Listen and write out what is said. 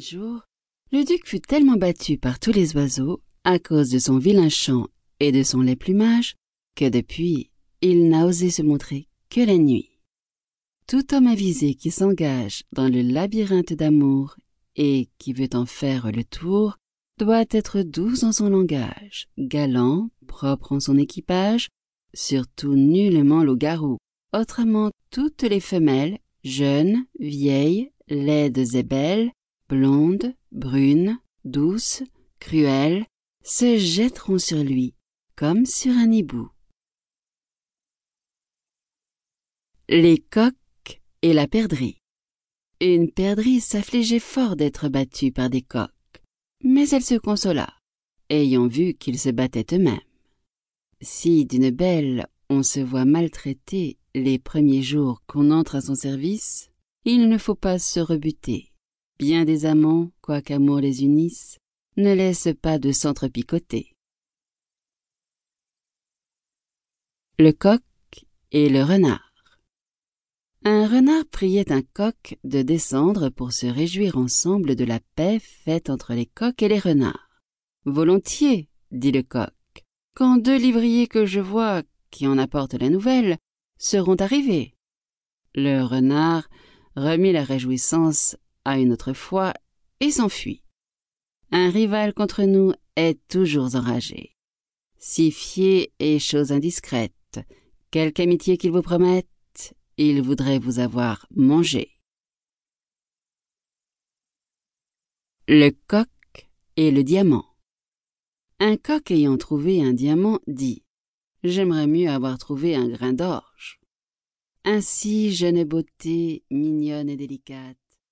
Jour, le duc fut tellement battu par tous les oiseaux, à cause de son vilain chant et de son laid plumage, que depuis, il n'a osé se montrer que la nuit. Tout homme avisé qui s'engage dans le labyrinthe d'amour et qui veut en faire le tour doit être doux en son langage, galant, propre en son équipage, surtout nullement loup-garou. Autrement, toutes les femelles, jeunes, vieilles, laides et belles, blondes, brunes, douces, cruelles, se jetteront sur lui, comme sur un hibou. Les coqs et la perdrix. Une perdrix s'affligeait fort d'être battue par des coqs, mais elle se consola, ayant vu qu'ils se battaient eux-mêmes. Si d'une belle on se voit maltraité les premiers jours qu'on entre à son service, il ne faut pas se rebuter. Bien des amants, quoiqu'amour les unisse, ne laissent pas de s'entrepicoter. Le coq et le renard. Un renard priait un coq de descendre pour se réjouir ensemble de la paix faite entre les coqs et les renards. Volontiers, dit le coq, quand deux livriers que je vois, qui en apportent la nouvelle, seront arrivés. Le renard remit la réjouissance à une autre fois et s'enfuit. Un rival contre nous est toujours enragé. Si fier est chose indiscrète, quelque amitié qu'il vous promette, il voudrait vous avoir mangé. Le coq et le diamant. Un coq ayant trouvé un diamant dit J'aimerais mieux avoir trouvé un grain d'orge. Ainsi, jeune beauté, mignonne et délicate,